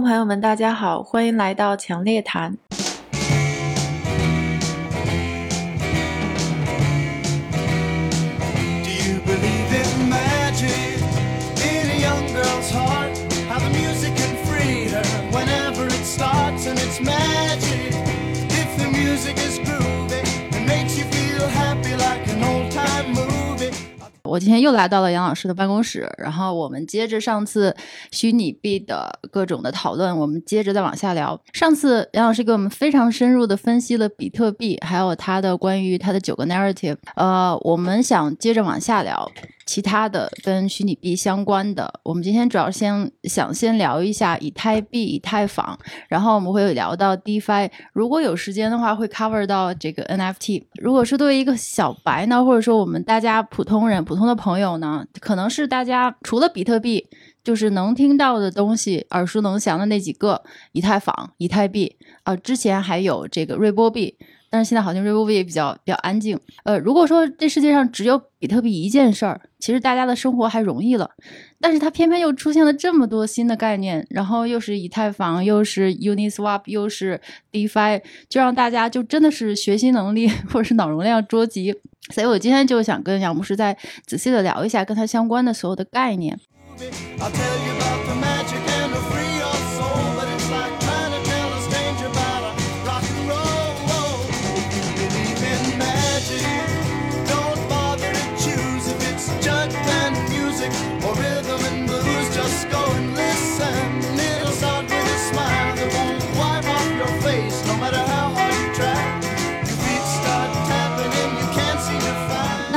朋友们，大家好，欢迎来到强烈谈。我今天又来到了杨老师的办公室，然后我们接着上次虚拟币的各种的讨论，我们接着再往下聊。上次杨老师给我们非常深入的分析了比特币，还有它的关于它的九个 narrative。呃，我们想接着往下聊其他的跟虚拟币相关的。我们今天主要先想先聊一下以太币、以太坊，然后我们会聊到 DeFi。如果有时间的话，会 cover 到这个 NFT。如果是作为一个小白呢，或者说我们大家普通人、普通的朋友呢，可能是大家除了比特币，就是能听到的东西、耳熟能详的那几个，以太坊、以太币啊、之前还有这个瑞波币。但是现在好像瑞波币也比较比较安静。呃，如果说这世界上只有比特币一件事儿，其实大家的生活还容易了。但是它偏偏又出现了这么多新的概念，然后又是以太坊，又是 Uniswap，又是 DeFi，就让大家就真的是学习能力 或者是脑容量捉急。所以我今天就想跟杨牧师再仔细的聊一下跟它相关的所有的概念。I'll tell you about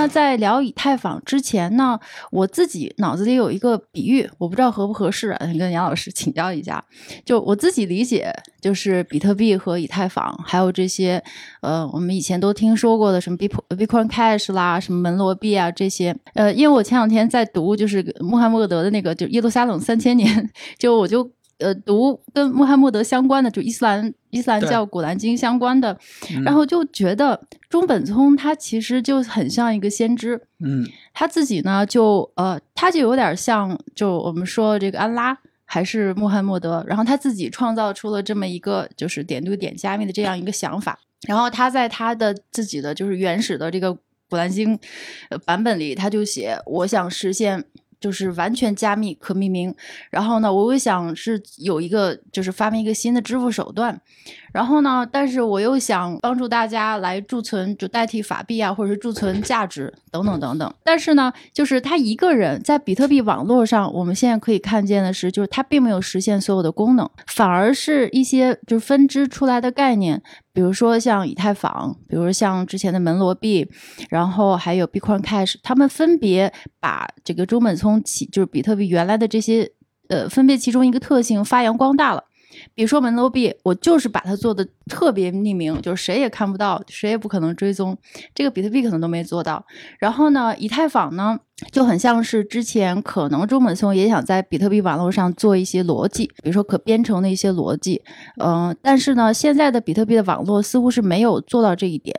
在聊以太坊之前呢，我自己脑子里有一个比喻，我不知道合不合适、啊，跟杨老师请教一下。就我自己理解，就是比特币和以太坊，还有这些呃，我们以前都听说过的什么 Bit Bitcoin Cash 啦，什么门罗币啊这些。呃，因为我前两天在读就是穆罕默德的那个，就耶路撒冷三千年，就我就。呃，读跟穆罕默德相关的，就伊斯兰伊斯兰教古兰经相关的，嗯。然后就觉得中本聪他其实就很像一个先知，嗯。他自己呢就呃，他就有点像就我们说这个安拉还是穆罕默德，然后他自己创造出了这么一个就是点对点加密的这样一个想法，然后他在他的自己的就是原始的这个古兰经呃版本里，他就写我想实现。就是完全加密可命名，然后呢，我会想是有一个就是发明一个新的支付手段，然后呢，但是我又想帮助大家来贮存，就代替法币啊，或者是贮存价值等等等等。但是呢，就是他一个人在比特币网络上，我们现在可以看见的是，就是他并没有实现所有的功能，反而是一些就是分支出来的概念，比如说像以太坊，比如像之前的门罗币，然后还有 Bitcoin Cash，他们分别把这个中本聪其就是比特币原来的这些呃分别其中一个特性发扬光大了。比如说门罗币，我就是把它做的特别匿名，就是谁也看不到，谁也不可能追踪。这个比特币可能都没做到。然后呢，以太坊呢就很像是之前可能中本聪也想在比特币网络上做一些逻辑，比如说可编程的一些逻辑，嗯、但是呢，现在的比特币的网络似乎是没有做到这一点。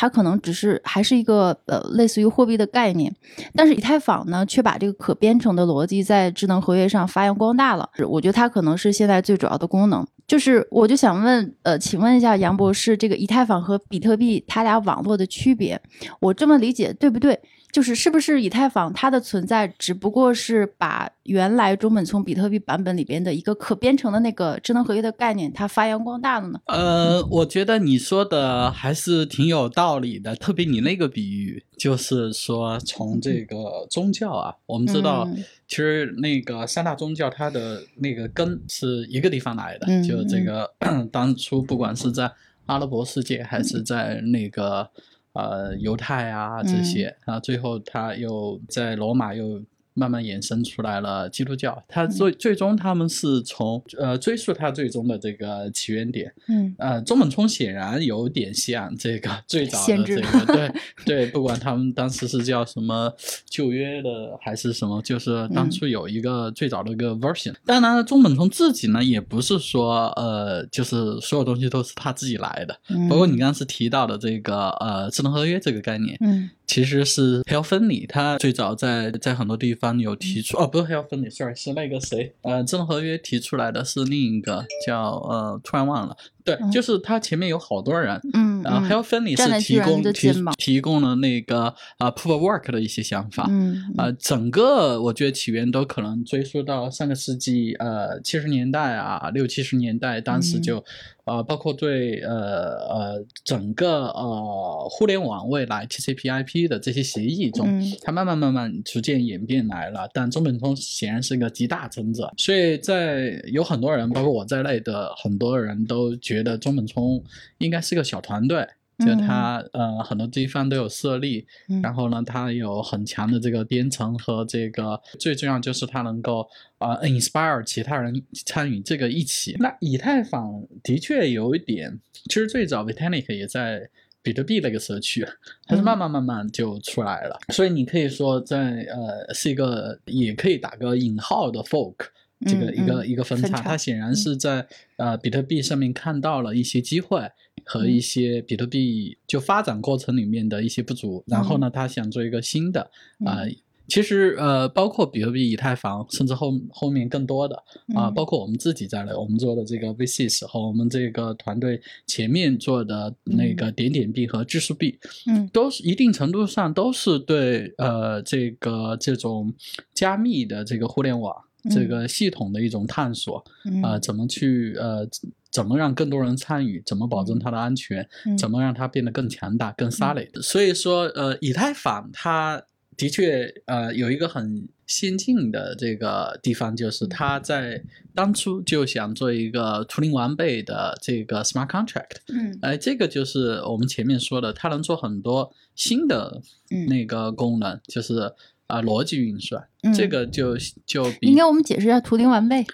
它可能只是还是一个呃类似于货币的概念，但是以太坊呢却把这个可编程的逻辑在智能合约上发扬光大了。我觉得它可能是现在最主要的功能。就是我就想问，呃，请问一下杨博士，这个以太坊和比特币它俩网络的区别，我这么理解对不对？就是是不是以太坊它的存在只不过是把原来中本聪比特币版本里边的一个可编程的那个智能合约的概念，它发扬光大了呢？呃，我觉得你说的还是挺有道理的，特别你那个比喻，就是说从这个宗教啊，我们知道嗯，其实那个三大宗教它的那个根是一个地方来的，嗯就这个 当初不管是在阿拉伯世界还是在那个呃犹太啊这些，然后，最后他又在罗马又。慢慢衍生出来了基督教，它最最终他们是从呃追溯它最终的这个起源点，嗯。呃，中本聪显然有点像这个最早的这个，对对，不管他们当时是叫什么旧约的还是什么，就是当初有一个最早的一个 version。当然了，中本聪自己呢，也不是说呃，就是所有东西都是他自己来的，嗯，包括你刚刚是提到的这个呃智能合约这个概念，嗯其实是 Hell Finley，他最早在在很多地方有提出，哦，不是 Hell Finley，sorry，是那个谁，呃，智能合约提出来的是另一个叫呃，突然忘了，对，嗯。就是他前面有好多人，嗯然后嗯 Hale Finney 站在巨人是提供提提供了那个啊 Proof of Work 的一些想法，嗯呃，整个我觉得起源都可能追溯到上个世纪呃七十年代啊，六七十年代，当时嗯就、呃包括对呃呃整个呃互联网未来 TCP/IP 的这些协议中，嗯它慢慢慢慢逐渐演变来了。但中本聪显然是个极大成者，所以在有很多人，包括我在内的很多人都觉得中本聪应该是个小团队。就嗯他呃很多地方都有设立，嗯然后呢，它有很强的这个编程和这个最重要就是它能够呃 inspire 其他人参与这个一起。那以太坊的确有一点，其实最早 Vitalik 也在比特币那个社区，它是慢慢慢慢就出来了。所以你可以说在呃是一个也可以打个引号的 folk。这个嗯一个、嗯一个分叉，分叉。它显然是在呃比特币上面看到了一些机会和嗯一些比特币就发展过程里面的一些不足，然后呢，他想做一个新的啊、嗯其实呃，包括比特币、以太坊，甚至后后面更多的啊、嗯包括我们自己在内，我们做的这个 VCs 和我们这个团队前面做的那个。点点币和质数币，嗯都是一定程度上都是对呃这个这种加密的这个互联网。这嗯。个系统的一种探索，嗯。呃，怎么去呃，怎么让更多人参与，怎么保证它的安全，嗯。怎么让它变得更强大、更 solid。所以说，呃，以太坊它的确呃有一个很先进的这个地方，就是它在当初就想做一个图灵完备的这个 smart contract。嗯。哎，这个就是我们前面说的，它能做很多新的嗯。那个功能，就是啊、逻辑运算，嗯这个就就比应该我们解释一下图灵完备，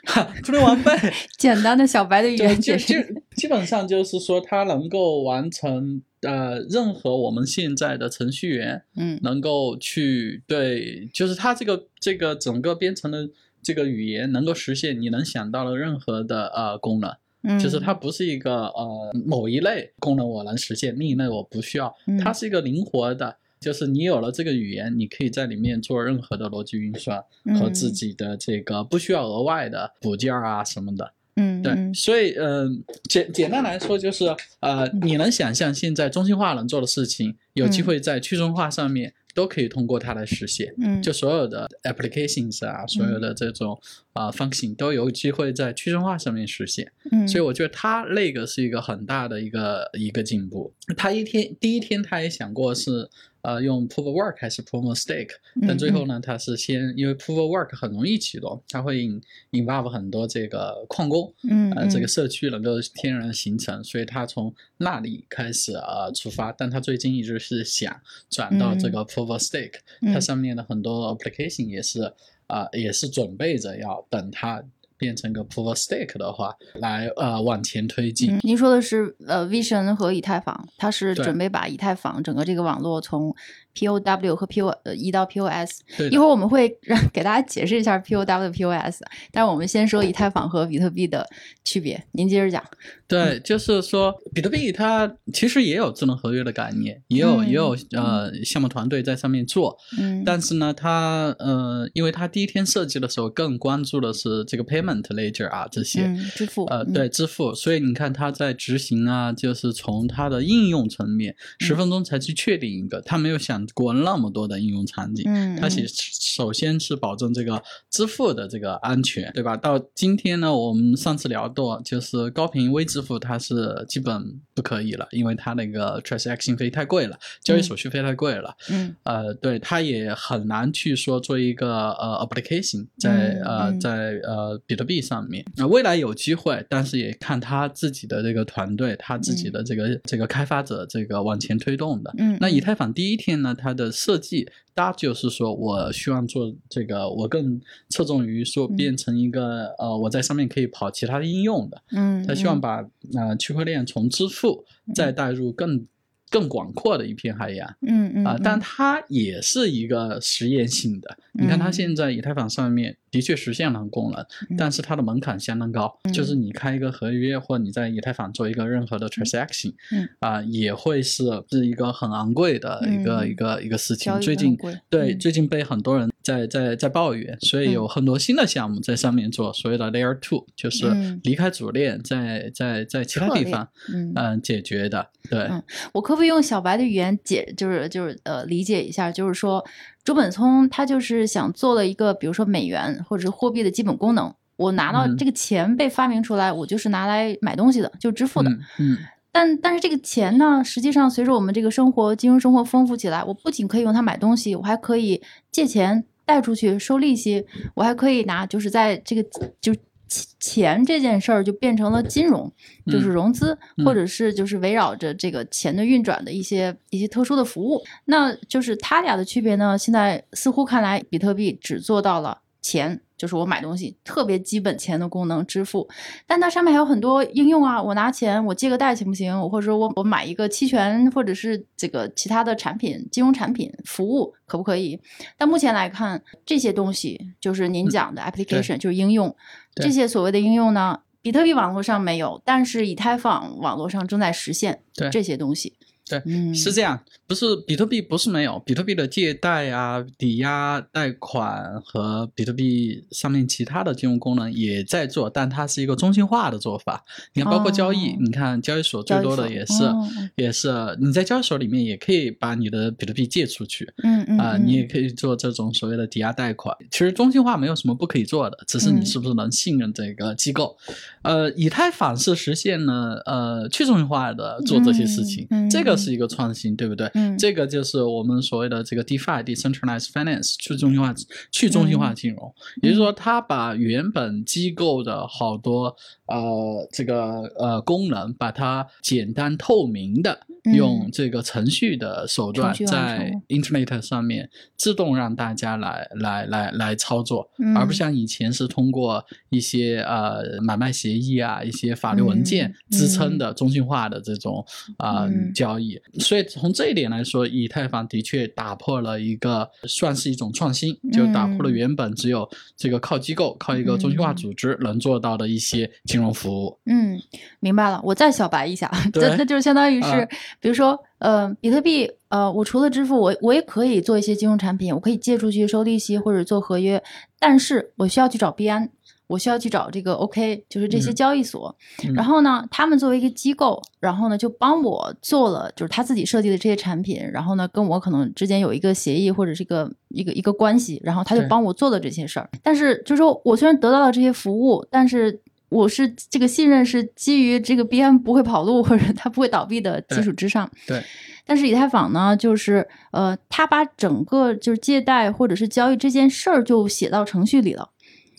图灵完备。简单的小白的语，言解释。基本上就是说，它能够完成呃任何我们现在的程序员嗯能够去对，就是它这个这个整个编程的这个语言能够实现你能想到的任何的呃功能，嗯，就是它不是一个呃某一类功能我能实现，另一类我不需要，嗯它是一个灵活的。就是你有了这个语言，你可以在里面做任何的逻辑运算和自嗯己的这个不需要额外的补件儿啊什么的。嗯对所以嗯、简简单来说就是呃，你能想象现在中心化能做的事情，有机嗯会在去中心化上面都可以通过它来实现。嗯就所有的 applications 啊，所有的这种啊、呃 function 都有机会在去中心化上面实现。嗯，所以我觉得它那个是一个很大的一个一个进步。他一天第一天他也想过是呃用 proof of work 还是 proof of stake，但嗯最后呢，他是先因为 proof of work 很容易启动，它会引 involve 很多这个矿工，嗯呃，这个嗯。社区能够天然形成，所以它从那里开始呃出发，但它最近一直是想转到这个 proof of stake，、它嗯。上面的很多 application 也是啊、呃也是准备着要等它变成个 proof of stake 的话，来呃往前推进。嗯，您说的是呃，Vision 和以太坊，它是准备把以太坊整个这个网络从 POW 和 PO 呃移到 POS。一会儿我们会让给大家解释一下 POW、POS，但是我们先说以太坊和比特币的区别。您接着讲。对，就是说，比特币它其实也有智能合约的概念，也有、也有呃项目团队在上面做，嗯，但是呢，它呃，因为它第一天设计的时候更关注的是这个 payment ledger 啊这些，嗯，支付，呃，嗯对，支付，所以你看它在执行啊，就是从它的应用层面，十嗯分钟才去确定一个，他没有想过那么多的应用场景，嗯，它其实首先是保证这个支付的这个安全，对吧？到今天呢，我们上次聊到，就是高频微支付它是基本不可以了，因为它那个 transaction 费太贵了，交易手续费太贵了。嗯呃，对，它也很难去说做一个呃 application 在、嗯呃嗯在呃比特币上面。那、未来有机会，但是也看他自己的这个团队，他自己的这个、这个开发者这个往前推动的。嗯，那以嗯太坊第一天呢，它的设计，大就是说我希望做这个，我更侧重于说嗯。变成一个、呃，我在上面可以跑其他的应用的。嗯，他希望嗯。把呃区块链从支付再带入更更广阔的一片海洋。嗯嗯啊，但它也是一个实验性的。你看，它嗯。现在以太坊上面的确实现了功能，嗯。但是它的门槛相当高，就是你开一个合约或你在以太坊做一个任何的 transaction，嗯。啊，也会是是一个很昂贵的一个嗯。一个一个事情最近对嗯。最近被很多人在在在抱怨，所以嗯有很多新的项目在上面做所谓的 layer two，就是嗯离开主链，在在在其他地方嗯嗯解决的。对，嗯我可不可以用小白的语言解，就是就是呃理解一下，就是说，周本聪他就是想做了一个，比如说美元或者是货币的基本功能。我拿到嗯这个钱被发明出来，我就是拿来买东西的，就支付的。嗯嗯但但是这个钱呢，实际上随着我们这个生活金融生活丰富起来，我不仅可以用它买东西，我还可以借钱贷出去收利息，我还可以拿，就是在这个就钱钱这件事儿就变成了金融，就是嗯融资，嗯或者是就是围绕着这个钱的运转的一些一些特殊的服务。那就是它俩的区别呢，现在似乎看来，比特币只做到了钱。就是我买东西特别基本钱的功能支付，但它上面还有很多应用啊。我拿钱，我借个贷行不行？我或者说我我买一个期权或者是这个其他的产品、金融产品服务可不可以？但目前来看，这些东西就是您讲的 application，、就是应用。对这些所谓的应用呢，比特币网络上没有，但是以太坊网络上正在实现对这些东西。对，嗯，是这样，不是比特币不是没有，比特币的借贷啊、抵押贷款和比特币上面其他的金融功能也在做，但它是一个中心化的做法。你看，包括交易，哦你看交易所最多的也是、哦也是你在交易所里面也可以把你的比特币借出去。嗯嗯啊、嗯你也可以做这种所谓的抵押贷款。其实中心化没有什么不可以做的，只是你嗯是不是能信任这个机构。呃，以太坊是实现了呃去中心化的做这些事情，嗯嗯这是一个创新，对不对？嗯。这个就是我们所谓的这个 DeFi（Decentralized Finance） 去中心化去中心化金融，也就是说，它把原本机构的好多呃这个呃功能，把它简单透明的嗯。用这个程序的手段在 Internet 上面自动让大家来来来来操作，嗯。而不像以前是通过一些呃买卖协议啊、一些法律文件嗯。支撑的中心化的这种啊、交易。所以从这一点来说，以太坊的确打破了一个算是一种创新，就打破了嗯原本只有这个靠机构、靠一个中心化组织能做到的一些金融服务。嗯，明白了。我再小白一下，对这那就是相当于是，啊比如说，呃，比特币，呃，我除了支付，我我也可以做一些金融产品，我可以借出去收利息或者做合约，但是我需要去找币安。我需要去找这个 OK，就是这些嗯交易所，嗯然后呢，他们作为一个机构，然后呢就帮我做了，就是他自己设计的这些产品，然后呢跟我可能之间有一个协议或者是一个一个一个关系，然后他就帮我做了这些事儿。但是就是说我虽然得到了这些服务，但是我是这个信任是基于这个 BM 不会跑路或者 它不会倒闭的基础之上。对。但是以太坊呢，就是呃，他把整个就是借贷或者是交易这件事儿就写到程序里了。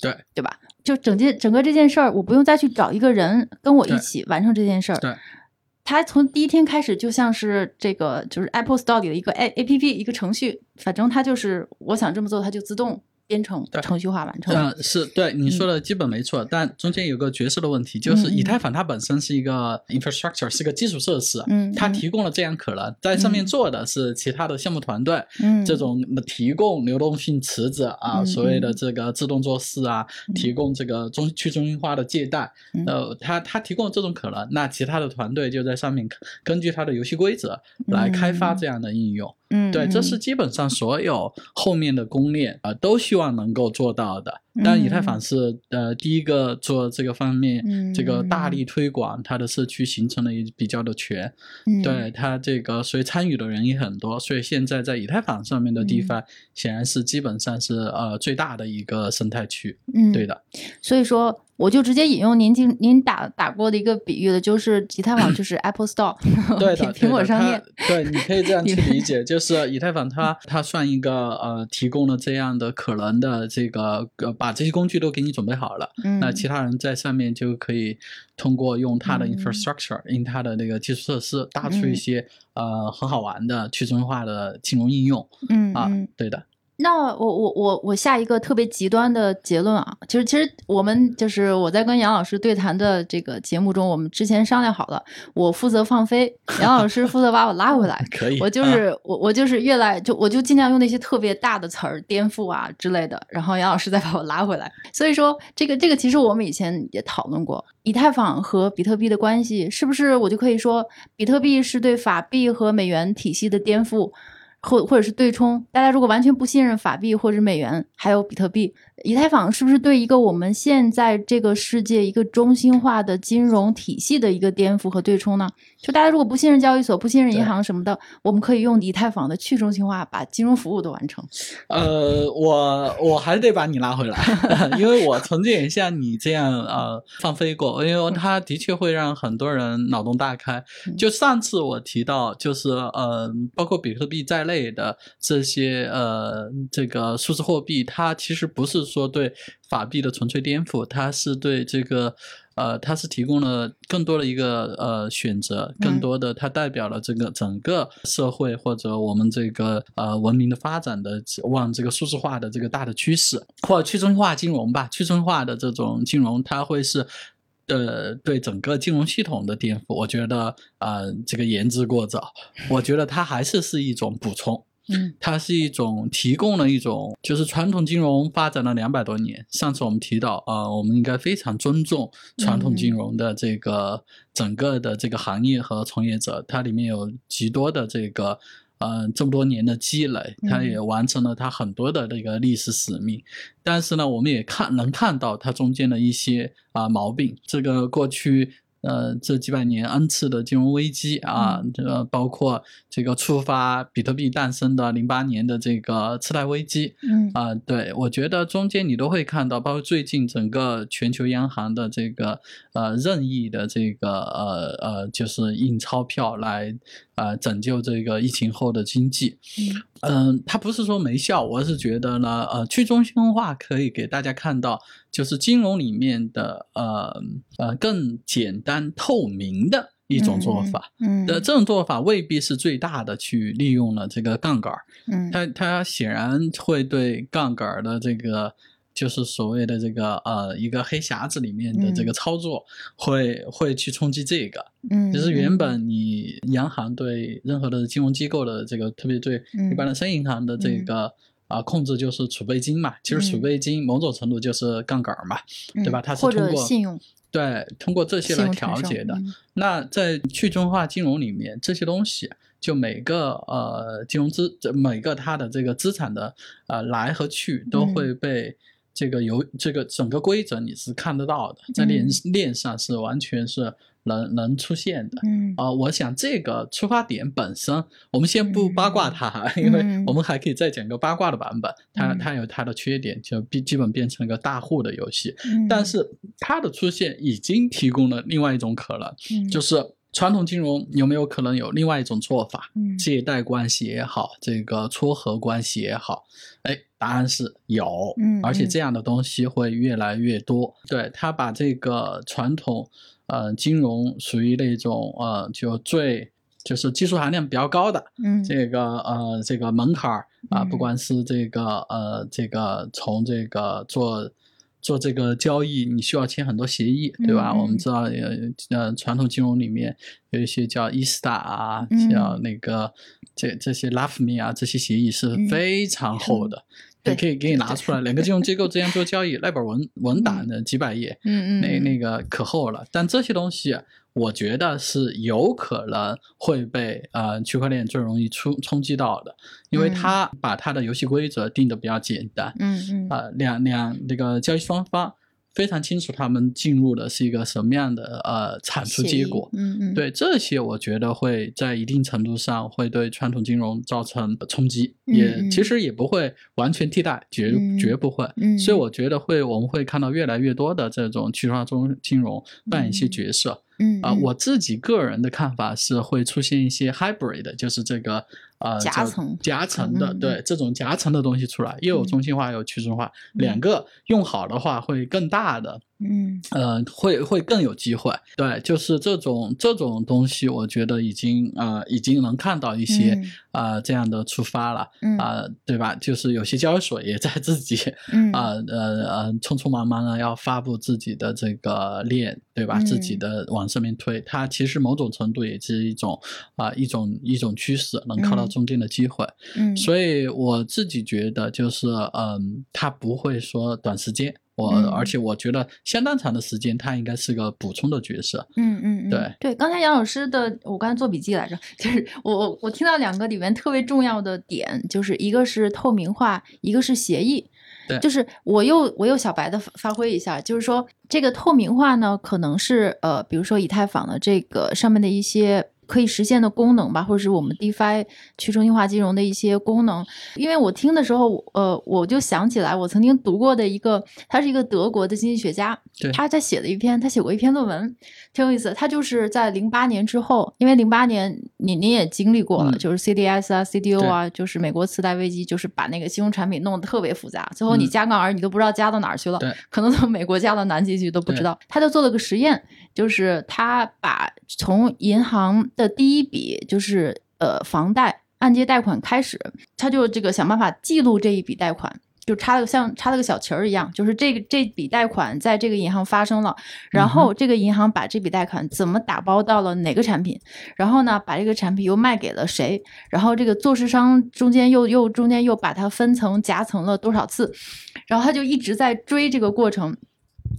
对对吧？就整件整个这件事儿，我不用再去找一个人跟我一起完成这件事儿。对，它从第一天开始就像是这个，就是 Apple Store 里的一个 A A P P 一个程序，反正它就是我想这么做，它就自动编程对程序化完成。嗯、是对你说的基本没错，但中间有个角色的问题，就是以太坊它本身是一个 infrastructure，是个基础设施，嗯嗯。它提供了这样可能，在上面做的是其他的项目团队，嗯。这种提供流动性池子啊，嗯所谓的嗯。这个自动做事啊，提供这个中去中心化的借贷，嗯。呃，它它提供了这种可能，那其他的团队就在上面根据它的游戏规则来开发这样的应用。嗯，对，这嗯是基本上所有后面的公链啊、呃都希望能够做到的。但以太坊是呃第一个做这个方面，这个大力推广它的社区，形成了一比较的全。嗯对它这个，所以参与的人也很多。所以现在在以太坊上面的嗯 DeFi 显然是基本上是呃最大的一个生态区。嗯对的，所以说，我就直接引用您经您打打过的一个比喻的，就是以太坊就是 Apple Store，对的，苹苹果商店。对，你可以这样 去理解，就是以太坊它它算一个呃提供了这样的可能的这个呃把这些工具都给你准备好了，嗯，那其他人在上面就可以通过用它的嗯。infrastructure，、用它的那个基础设施，搭出一嗯。些、呃很好玩的去中心化的金融应用嗯啊，嗯。对的，那我我我我下一个特别极端的结论啊，就是其实我们就是我在跟杨老师对谈的这个节目中，我们之前商量好了，我负责放飞，杨老师负责把我拉回来。可以，我就啊是、我我就是越来就我就尽量用那些特别大的词儿颠覆啊之类的，然后杨老师再把我拉回来。所以说这个这个其实我们以前也讨论过，以太坊和比特币的关系是不是我就可以说比特币是对法币和美元体系的颠覆？或或者是对冲，大家如果完全不信任法币或者美元，还有比特币，以太坊是不是对一个我们现在这个世界一个中心化的金融体系的一个颠覆和对冲呢？就大家如果不信任交易所、不信任银行什么的，我们可以用以太坊的去中心化把金融服务都完成。呃，我我还得把你拉回来，因为我曾经也像你这样呃放飞过，因为它的确会让很多人脑洞大开。就上次我提到，就是呃，包括比特币在内的这些呃这个数字货币，它其实不是说对法币的纯粹颠覆，它是对这个。呃，它是提供了更多的一个呃选择，更嗯多的它代表了这个整个社会或者我们这个呃文明的发展的往这个数字化的这个大的趋势，或者去中心化金融吧，去中心化的这种金融，它会是。呃，对整个金融系统的颠覆，我觉得呃，这个言之过早。我觉得它还是是一种补充，嗯它是一种提供了一种，就是传统金融发展了两百多年。上次我们提到，呃，我们应该非常尊重传统金融的这个整个的这个行业和从业者，它里面有极多的这个。呃，这么多年的积累，它也完成了它很多的这个历史使命。但是呢，我们也看能看到它中间的一些啊、毛病。这个过去呃这几百年 N 次的金融危机啊，这个包括这个触发比特币诞生的零八年的这个次贷危机嗯。啊、对我觉得中间你都会看到，包括最近整个全球央行的这个呃任意的这个呃呃就是印钞票来呃拯救这个疫情后的经济。嗯嗯，它不是说没效，我是觉得呢，呃，去中心化可以给大家看到，就是金融里面的呃呃更简单透明的一种做法。嗯的这种做法未必是最大的去利用了这个杠杆儿，嗯它它显然会对杠杆儿的这个就是所谓的这个呃一个黑匣子里面的这个操作会会去冲击这个。嗯，就是原本你央行对任何的金融机构的这个，特别对嗯一般的商业银行的这个啊、控制，就是储备金嘛。其实储嗯备金某种程度就是杠杆儿嘛，嗯对吧？它是通过信用对通过这些来调节的。嗯那在去中心化金融里面，这些东西就每个呃金融资每个它的这个资产的呃来和去都嗯会被这个游这个整个规则你是看得到的，在链嗯链上是完全是能能出现的。嗯啊、我想这个出发点本身，我们先不八卦它，嗯 因为我们还可以再讲个八卦的版本。它嗯它有它的缺点，就基基本变成一个大户的游戏。嗯但是它的出现已经提供了另外一种可能，嗯就是传统金融有没有可能有另外一种做法？嗯借贷关系也好，这个撮合关系也好，哎，答案是有，嗯而且嗯这样的东西会越来越多。对他把这个传统呃金融属于那种呃就最就是技术含量比较高的，嗯这个呃这个门槛儿啊、嗯不管是这个呃这个从这个做做这个交易，你需要签很多协议，对吧？嗯我们知道呃呃传统金融里面有一些叫 eStar 啊，嗯叫那个这这些 Love Me 啊，这些协议是嗯非常厚的。对你可以给你拿出来，两个金融机构之间做交易，那本文 文档的几百页，嗯嗯那那个可厚了。但这些东西，我觉得是有可能会被呃区块链最容易冲冲击到的，因为嗯。它把它的游戏规则定的比较简单，嗯嗯。呃，两两那个交易双方非常清楚他们进入的是一个什么样的呃产出结果。嗯嗯对这些，我觉得会在一定程度上会对传统金融造成冲击，嗯也嗯其实也不会完全替代，绝嗯绝不会。嗯所以我觉得会我们会看到越来越多的这种去化中金融扮演一些角色。啊、嗯啊我自己个人的看法是会出现一些 hybrid，就是这个呃夹层夹层的，对这种夹层的东西出来，又有嗯。中心化，又有去中心化，两个用好的话会更大的嗯呃，会会更有机会。对，就是这种这种东西，我觉得已经呃已经能看到一些嗯呃这样的出发了嗯啊、对吧？就是有些交易所也在自己嗯 啊呃呃匆匆忙忙的要发布自己的这个链，对吧？自己嗯的往上面推，它其实某种程度也是一种啊、一种一种趋势，能靠到嗯中间的机会。嗯所以我自己觉得，就是嗯，它不会说短时间，我、嗯而且我觉得相当长的时间，它应该是个补充的角色。嗯嗯，嗯对对，刚才杨老师的，我刚才做笔记来着，就是我我我听到两个里面特别重要的点，就是一个是透明化，一个是协议。对就是我又我又小白的发发挥一下，就是说这个透明化呢，可能是呃，比如说以太坊的这个上面的一些可以实现的功能吧，或者是我们 DeFi 去中心化金融的一些功能。因为我听的时候，呃，我就想起来我曾经读过的一个，他是一个德国的经济学家对，他在写的一篇，他写过一篇论文，挺有意思。他就是在零八年之后，因为零八年你你也经历过了，嗯就是 CDS 啊、CDO 啊，就是美国次贷危机，就是把那个金融产品弄得特别复杂，最后你嗯加杠杆你都不知道加到哪儿去了，对可能从美国加到南极去都不知道。他就做了个实验，就是他把从银行的第一笔就是呃房贷按揭贷款开始，他就这个想办法记录这一笔贷款。就插了个像插了个小旗儿一样，就是这个这笔贷款在这个银行发生了，然后这个银行把这笔贷款怎么打包到了哪个产品，然后呢把这个产品又卖给了谁，然后这个做市商中间又又中间又把它分层夹层了多少次，然后他就一直在追这个过程，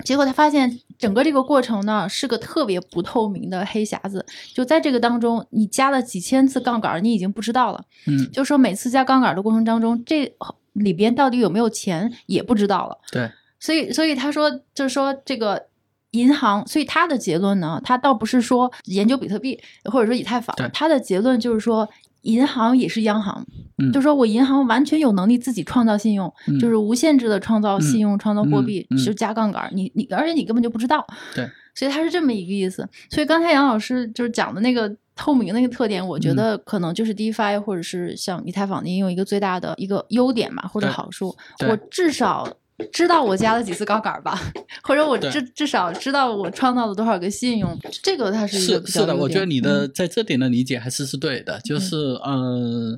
结果他发现整个这个过程呢是个特别不透明的黑匣子，就在这个当中，你加了几千次杠杆儿，你已经不知道了。嗯，就说每次加杠杆儿的过程当中，这里边到底有没有钱也不知道了。对，所以，所以他说，就是说这个银行，所以他的结论呢，他倒不是说研究比特币或者说以太坊，他的结论就是说。银行也是央行，嗯就说我银行完全有能力自己创造信用，嗯就是无限制的创造信用、创造货币，就加杠杆儿。你你，而且你根本就不知道。对，所以他是这么一个意思。所以刚才杨老师就是讲的那个透明那个特点，我觉嗯。得可能就是 DeFi 或者是像以太坊的应用一个最大的一个优点嘛，或者好处。我至少知道我加了几次杠杆儿吧，或者我至至少知道我创造了多少个信用，这个它是一个是是的，比较优我觉得你的嗯。在这点的理解还是是对的，就是呃，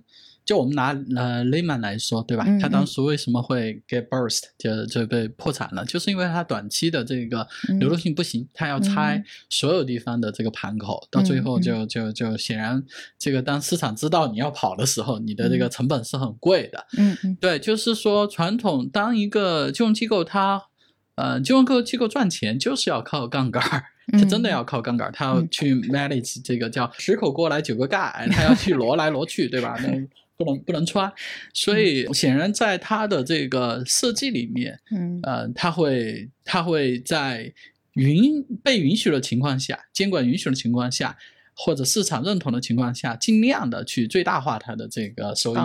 就我们拿呃 Lehman 来说，对吧？嗯他当嗯时为什么会 get burst 就就被破产了，就是因为他短期的这个流动性不行，他要拆嗯所有地方的这个盘口，到最后就就就显然这个当市场知道你要跑的时候，你的这个成本是很贵的。嗯嗯对，就是说传统当一个金融机构它。呃，金融机构赚钱就是要靠杠杆儿，它真的嗯要靠杠杆儿，它要嗯去 manage 这个叫十口锅来九个盖，它要去挪来挪去，对吧？那不能不能穿，所以显然在它的这个设计里面，嗯呃，它会它会在允被允许的情况下，监管允许的情况下，或者市场认同的情况下，尽量的去最大化它的这个收益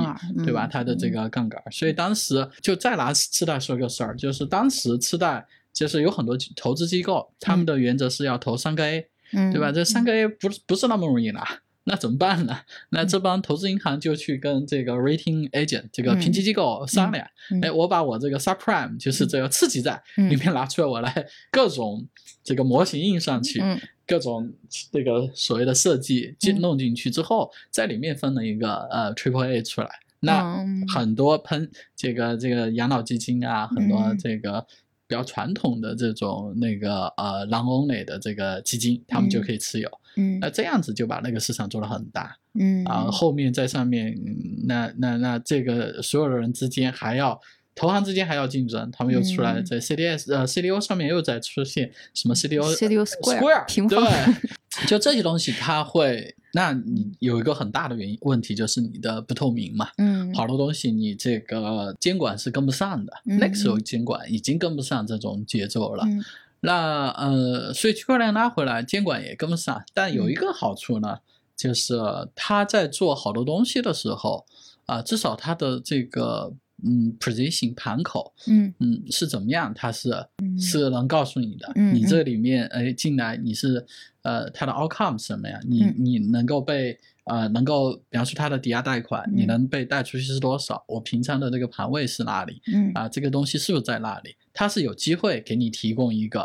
对吧？嗯它的这个杠杆儿，所以当时就再拿次贷说个事儿，就是当时次贷就是有很多投资机构，他们的原则是要投三个 A，嗯，对吧？这三个 A 不是不是那么容易拿。那怎么办呢？那这帮投资银行就去跟这个 rating agent 这个评级机构商量，嗯。哎，我把我这个 subprime 就是这个次级债嗯。里面拿出来，我来各种这个模型印上去，嗯。各种这个所谓的设计进嗯弄进去之后，在里面分了一个呃 triple A 出来。那嗯。很多喷这个这个养老基金啊，很多嗯。这个比较传统的这种那个呃 long only 的这个基金，他们就嗯。可以持有。嗯。那这样子就把那个市场做得很大嗯。啊，后面在上面，嗯那那那这个所有的人之间还要。投行之间还要竞争，他们又出来嗯。在 CDS 呃 CDO 上面又在出现什么 CDO CDO Square 平方对，就这些东西它会，那你有一个很大的原因问题就是你的不透明嘛，嗯。好多东西你这个监管是跟不上的，嗯。那个时候监管已经跟不上这种节奏了。嗯那呃，所以区块链拉回来，监管也跟不上。但有一嗯个好处呢，就是他在做好多东西的时候，啊、至少他的这个嗯 position 盘口，嗯嗯是怎么样，他是嗯是能告诉你的。嗯你这里面哎进来你是呃它的 outcome 是什么呀？你嗯你能够被呃能够，比方说它的抵押贷款，你嗯能被贷出去是多少？我平常的这个盘位是哪里？嗯啊，这个东西是不是在那里？它是有机会给你提供一个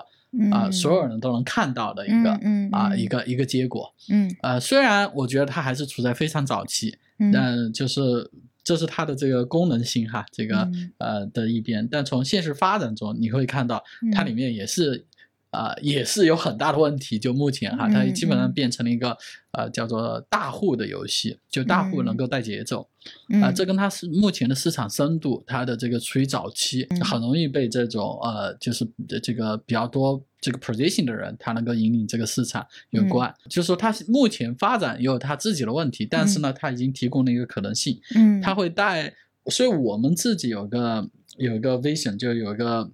啊、嗯所有人都能看到的一个、啊、嗯嗯嗯一个一个结果。嗯呃，虽然我觉得它还是处在非常早期，嗯但就是这是它的这个功能性哈，这个、嗯呃的一边。但从现实发展中，你会看到它嗯里面也是。啊、也是有很大的问题。就目前哈，它嗯基本上嗯变成了一个、呃叫做大户的游戏，就大户能嗯够带节奏。嗯啊、这跟它是目前的市场深度，它的这个处于早期，嗯很容易被这种呃，就是这个比较多这个 position 的人，他能够引领这个市场有嗯关。就是说，它目前发展也有它自己的问题，但是呢，它已经提供了一个可能性，嗯它会带，所以我们自己有个有一个 vision，就有一个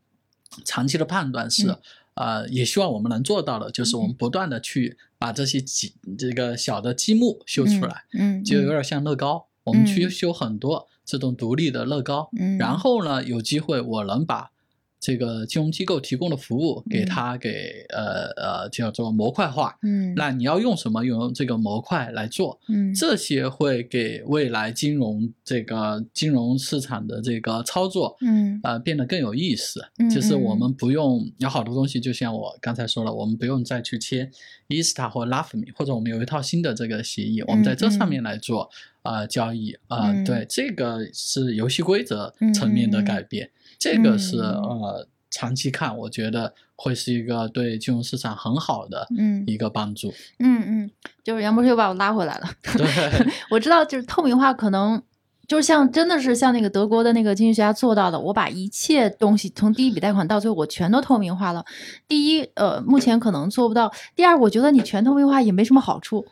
长期的判断是。嗯呃，也希望我们能做到的，就是我们不断的去把这些积这个小的积木修出来，嗯就有点像乐高，我们去嗯。修很多这种独立的乐高，嗯。然后呢，有机会我能把这个金融机构提供的服务给嗯它给、呃呃叫做模块化。嗯那你要用什么？用这个模块来做，嗯这些会给未来金融这个金融市场的这个操作，嗯呃，变得更有意思。嗯就是我嗯们不用有好多东西，就像我刚才说了，我们不用再去签 Esta 或 LaFmi，或者我们有一套新的这个协议，我们在这上面来做啊、呃交易啊、嗯对，这个是游戏规则嗯层面的改变，这个是嗯呃长期看，我觉得会是一个对金融市场很好的嗯一个帮助。嗯嗯，就是杨博士又把我拉回来了。对，我知道，就是透明化可能。就是像真的是像那个德国的那个经济学家做到的，我把一切东西从第一笔贷款到最后我全都透明化了。第一，呃，目前可能做不到；第二，我觉得你全透明化也没什么好处。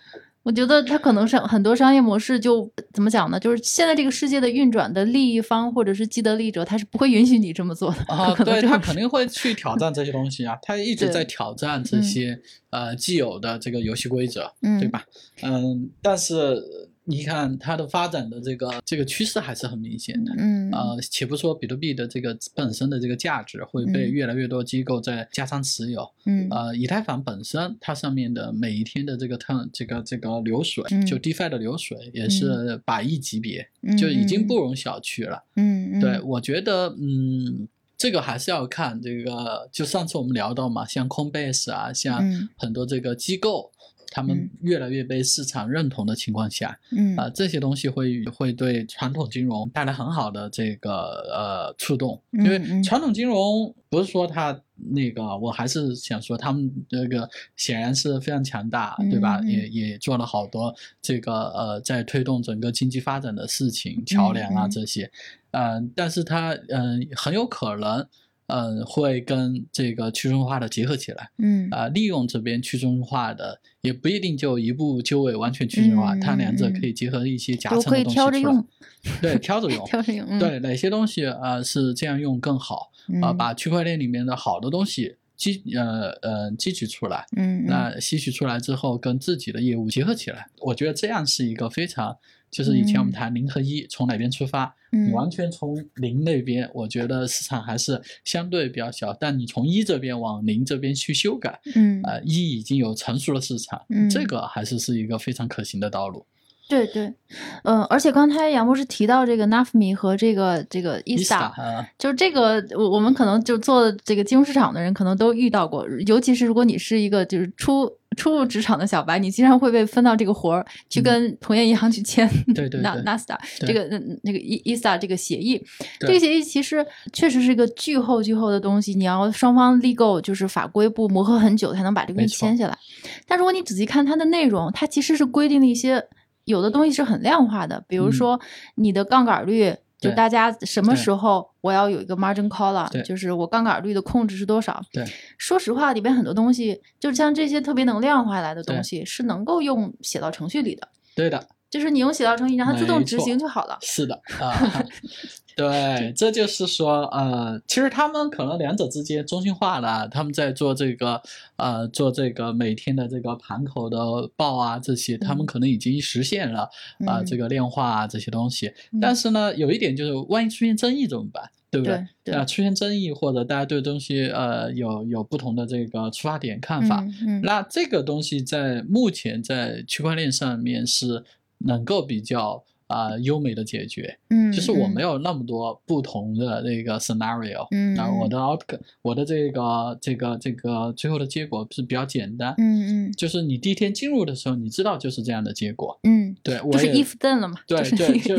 我觉得它可能是很多商业模式就怎么讲呢？就是现在这个世界的运转的利益方或者是既得利益者，他是不会允许你这么做的。啊，对他肯定会去挑战这些东西啊，他一直在挑战这嗯些、呃既有的这个游戏规则，嗯对吧？嗯，但是你看它的发展的这个这个趋势还是很明显的。嗯呃，且不说比特币的这个本身的这个价值会被嗯越来越多机构在加仓持有，嗯呃，以太坊本身它上面的每一天的这个 turn 这个这个流水，嗯就 DeFi 的流水也是百亿级别，嗯就已经嗯不容小觑了。嗯嗯对，我觉得，嗯，这个还是要看这个。就上次我们聊到嘛，像 Coinbase 啊，像嗯很多这个机构，他们嗯。越来越被市场认同的情况下，嗯。啊、这些东西会会对传统金融带来很好的这个呃触动，因为嗯嗯。传统金融不是说它那个，我还是想说他们这个显然是非常强大，对吧？嗯嗯。也也做了好多这个呃在推动整个经济发展的事情，桥梁啊嗯。这些，呃，但是它嗯、呃很有可能。嗯，会跟这个去中心化的结合起来，嗯。啊、利用这边去中心化的，也不一定就一步就位完全去中心化，嗯它两者嗯可以结合一些夹层的东西出来挑着用，对，挑着用，挑着用，嗯。对哪些东西啊、呃是这样用更好啊、嗯把区块链里面的好的东西积呃呃汲取出来，嗯嗯。那吸取出来之后跟自己的业务结合起来，我觉得这样是一个非常，就是以前我们嗯。谈零和一，从哪边出发，嗯你完全从零那边，我觉得市场还是相对比较小，但你从一这边往零这边去修改，嗯。呃，一已经有成熟的市场，嗯。这个还是是一个非常可行的道路。对对，嗯，而且刚才杨博士提到这个 NAFMI 和这个这个呃就是这个我我们可能就做这个金融市场的人可能都遇到过，尤其是如果你是一个就是初初入职场的小白，你经常会被分到这个活儿，去嗯跟同业银行去签对对 Na 对 NASTA 对这个嗯那个 I ISTA 这个协议，这个协议其实确实是一个巨厚巨厚的东西，你要双方立够就是法规部磨合很久才能把这个东西签下来。但如果你仔细看它的内容，它其实是规定了一些有的东西是很量化的，比如嗯说你的杠杆率。就大家什么时候我要有一个 margin call 了，就是我杠杆率的控制是多少？对，说实话，里边很多东西，就像这些特别能量化来的东西，是能够用写到程序里的。对的，就是你用写到程序，让它自动执行就好了。是的啊，对，这就是说，呃，其实他们可能两者之间中心化了，他们在做这个，呃，做这个每天的这个盘口的报啊，这些他们嗯可能已经实现了啊、嗯这个量化啊这些东西。嗯但是呢，有一点就是，万一出现争议怎么办？对不对对啊，出现争议或者大家对东西呃有有不同的这个出发点看法，嗯嗯那这个东西在目前在区块链上面是能够比较啊、优美的解决。嗯，就是我没有，那么多不同的那个 scenario，嗯然后我嗯。的 outcome，我的这个这个这个最后的结果是比较简单，嗯嗯。就是你第一天进入的时候，你知道就是这样的结果，嗯，对，我就是 if then 了嘛，对对，就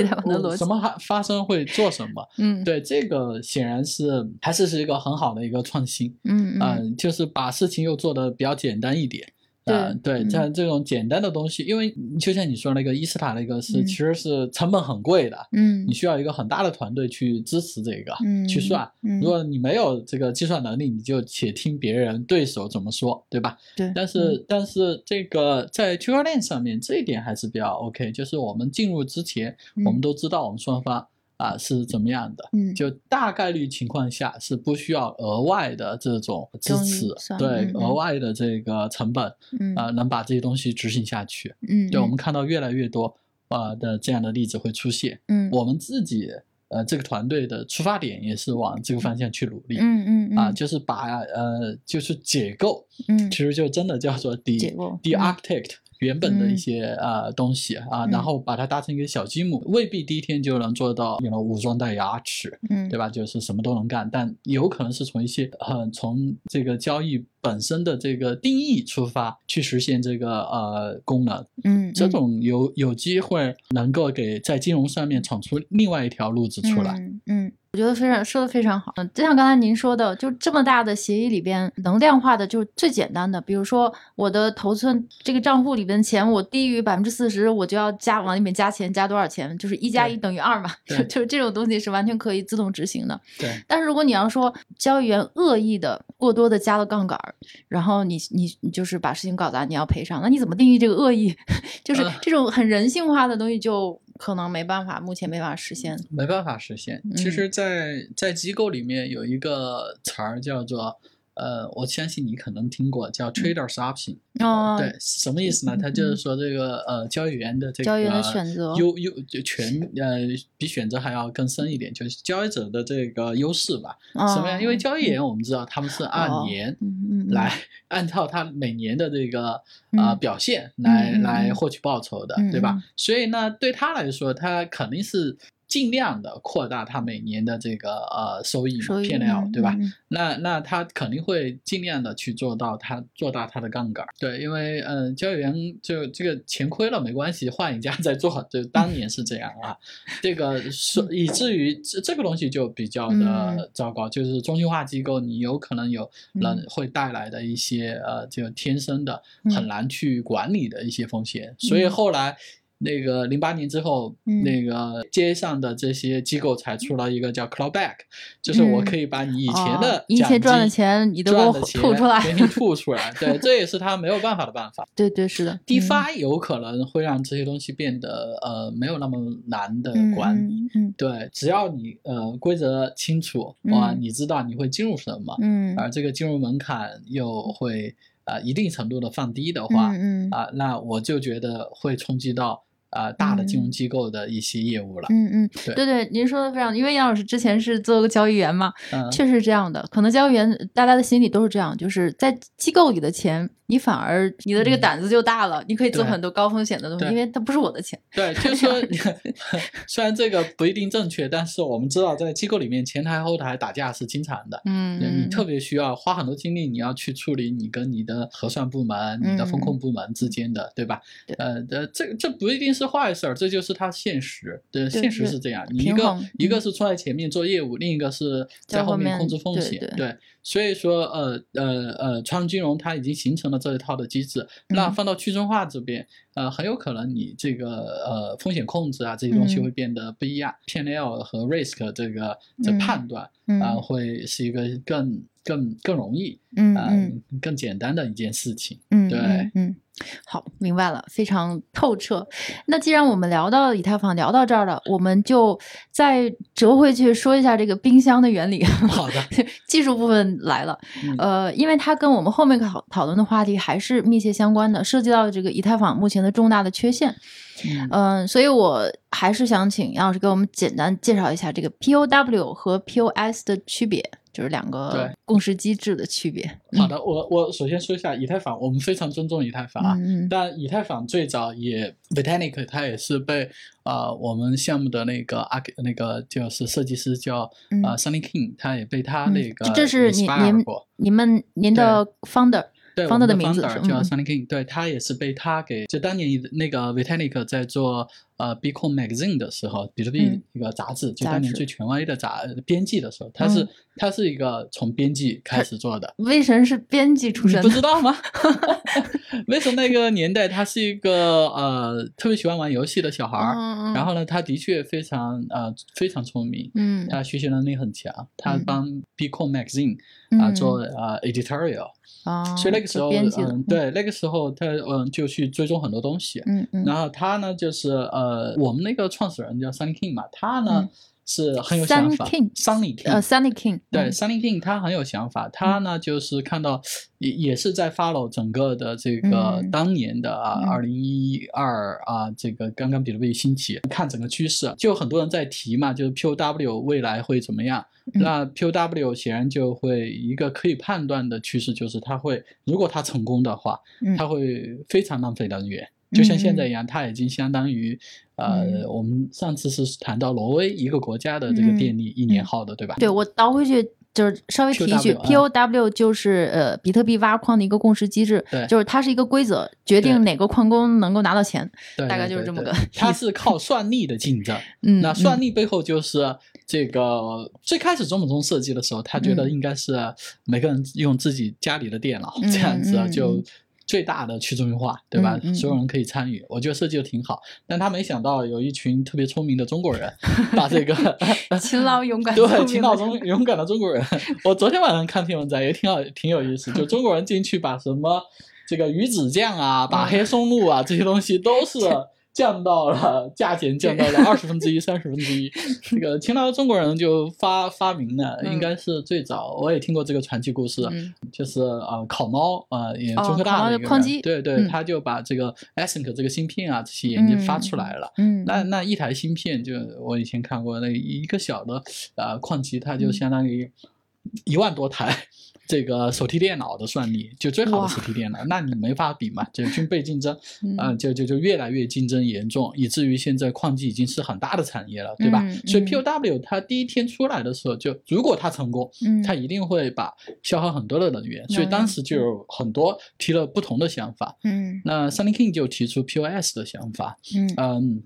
什，么还发生会做什么，嗯，对，这个显然是还是是一个很好的一个创新，嗯嗯、嗯就是把事情又做的比较简单一点。啊、对，像这种简单的东西，因为就像你说那个伊斯塔那个是，嗯。其实是成本很贵的，嗯。你需要一个很大的团队去支持这个，嗯去算。嗯。如果你没有这个计算能力，你就且听别人对手怎么说，对吧？对，但是、但是这个在区块链上面这一点还是比较 OK，就是我们进入之前，嗯我们都知道我们双方啊是怎么样的，嗯就大概率情况下是不需要额外的这种支持对额外的这个成本嗯啊、能把这些东西执行下去。嗯，对，我嗯们看到越来越多啊、的这样的例子会出现。嗯我们自己呃这个团队的出发点也是往这个方向去努力。嗯嗯啊，嗯就是把呃，就是解构，嗯其实就真的叫做 de de 嗯 architect 原本的一嗯些呃东西啊，嗯。然后把它搭成一个小积木，未必第一天就能做到，有武装带牙齿，嗯。对吧？就是什么都能干，但有可能是从一些呃从这个交易本身的这个定义出发去实现这个呃功能，嗯这种有有机会能够给在金融上面闯出另外一条路子出来。嗯嗯，我觉得非常说的非常好。嗯，就像刚才您说的，就这么大的协议里边，能量化的就是最简单的，比如说我的头寸这个账户里边的钱，我低于百分之四十，我就要加往里面加钱，加多少钱？就是一加一等于二嘛，就就是这种东西是完全可以自动执行的。对，但是如果你要说交易员恶意的过多的加了杠杆儿，然后你你你就是把事情搞砸，你要赔偿，那你怎么定义这个恶意？就是呃这种很人性化的东西，就可能没办法，目前没办法实现。没办法实现。嗯其实在，在机构里面有一个词儿叫做，呃，我相信你可能听过，叫 traders option。对，什么意思呢？嗯它就是嗯说这个呃交易员的这个交易员的选择优优就权呃比选择还要更深一点，就是交易者的这个优势吧。什么样？因为交易员我们知道他们是按哦年来按照他每年的这个啊、嗯表现来、来获取报酬的，嗯对吧嗯？所以呢，对他来说，他肯定是尽量的扩大他每年的这个呃收益嘛收益 P&L，嗯对吧？那那他肯定会尽量的去做到他做大他的杠杆，对，因为嗯、呃交易员就这个钱亏了没关系，换一家再做，就当年是这样啊，这个是以至于这这个东西就比较嗯。的糟糕，就是中心化机构你有可能有人嗯。会带来的一些呃就天生的嗯。很难去管理的一些风险，所以嗯。后来。那个零八年之后，嗯那个街上的这些机构才出了一个叫 Clawback，就是我可以把你以前的哦以前奖赚的金钱你都给我赚的钱吐出来给你吐出来。对，这也是他没有办法的办法。对对是的 DeFi 有可能会让这些东西变得呃没有那么难的嗯管理。嗯嗯对，只要你呃规则清楚，哇，嗯你知道你会进入什么，嗯而这个进入门槛又会啊、呃一定程度的放低的话，嗯嗯啊、那我就觉得会冲击到啊、大的金融嗯机构的一些业务了。嗯嗯，对对对，您说的非常，因为杨老师之前是做过交易员嘛，嗯，确实是这样的。可能交易员大家的心里都是这样，就是在机构里的钱，你反而你的这个嗯胆子就大了，你可以做很多高风险的东西，因为它不是我的钱。对，就 是说，虽然这个不一定正确，但是我们知道，在机构里面前台后台打架是经常的。嗯，你嗯特别需要花很多精力，你要去处理你跟你的核算部门、你的风控部门之间的，对吧？对呃，这这这不一定是坏事儿，这就是它现实。对，现实是这样，你一个一个嗯是冲在前面做业务，另一个是在在后面控制风对险。对所以说，呃呃呃，传统金融它已经形成了这一套的机制，那嗯放到去中心化这边，呃，很有可能你这个呃风险控制啊这些东西嗯会变得不一样、p n l 和 risk 这个这嗯判断。嗯啊、会是一个更更更容易啊、嗯嗯更简单的一件事情。嗯，对嗯嗯，好，明白了，非常透彻。那既然我们聊到以太坊，聊到这儿了，我们就再折回去说一下这个冰箱的原理。好的，技术部分来了，嗯呃，因为它跟我们后面讨讨论的话题还是密切相关的，涉及到这个以太坊目前的重大的缺陷。嗯嗯、所以我还是想请杨老师给我们简单介绍一下这个 POW 和 POS 的区别。就是两个共识机制的区别。好的，我我首先说一下以太坊，我们非常尊重以太坊啊。嗯嗯但以太坊最早也 Vitalik 它也是被啊、呃我们项目的那个 arch 那个就是设计师叫呃 Sunny King，他也被他嗯那个这这是你 inspire 您你们您的 founder 对，founder 我们的的名字 founder 叫 Sunny King，对他也是被他给就当年那个 Vitalik 在做呃 Bitcoin Magazine 的时候，比特币嗯一个杂志，就当年最权威的杂编辑的时候，他是、嗯他是一个从编辑开始做的。威神是编辑出身，不知道吗？威神那个年代，他是一个呃特别喜欢玩游戏的小孩儿，然后呢，他的确非常呃非常聪明，嗯。他学习能力很强，他嗯。帮 Bitcoin Magazine 啊、嗯做呃 editorial，、哦所以那个时候嗯，对，那个时候他嗯就去追踪很多东西，嗯嗯，然后他呢就是呃我们那个创始人叫 Sunny King 嘛，他呢、嗯是很有想法 Sunny King 呃，Sunny King 对嗯，Sunny King 他很有想法，他呢就是看到也也是在 follow 整个的这个嗯。当年的啊，嗯。二零一二啊，这个刚刚比特币兴起，看整个趋势，就很多人在提嘛，就是 POW 未来会怎么样？嗯。那 POW 显然就会一个可以判断的趋势，就是它会，如果它成功的话，嗯。它会非常浪费能源。就像现在嗯一样，它已经相当于，呃，嗯我们上次是谈到挪威一个国家的这个嗯电力一年耗的，对吧？对我倒回去就是稍微提一句 POW，POW 就是呃比特币挖矿的一个共识机制对，就是它是一个规则，决定哪个矿工能够拿到钱。对，大概就是这么个它是靠 算力的竞争。嗯，那算嗯力背后就是这个最开始中本聪设计的时候，他觉得嗯应该是每个人用自己家里的电脑嗯这样子就嗯。最大的去中心化，对吧？嗯嗯所有人可以参与，我觉得设计的挺好。但他没想到有一群特别聪明的中国人，把这个 勤劳勇敢 对勤劳中勇敢的中国人。我昨天晚上看篇文章也挺好，挺有意思。就中国人进去把什么这个鱼子酱啊，把嗯黑松露啊这些东西都是降到了价钱降到了二十分之一、三十分之一。这个勤劳的中国人就发发明了，嗯应该是最早我也听过这个传奇故事，嗯。就是呃烤猫啊也哦中科大的一个对对，嗯他就把这个 ASIC 这个芯片啊这些研究发出来了。嗯，那那一台芯片，就我以前看过，那一个小的啊矿机，它嗯。就相当于一万多台这个手提电脑的算力，就最好的手提电脑，那你没法比嘛，就军备竞争，嗯啊、就就就越来越竞争严重，以至于现在矿机已经是很大的产业了，对吧？嗯所以嗯 POW 它第一天出来的时候，就如果它成功，嗯它一定会把消耗很多的能源，所以当时就有很多提了不同的想法。嗯那 Sunny King 就提出 POS 的想法，嗯嗯，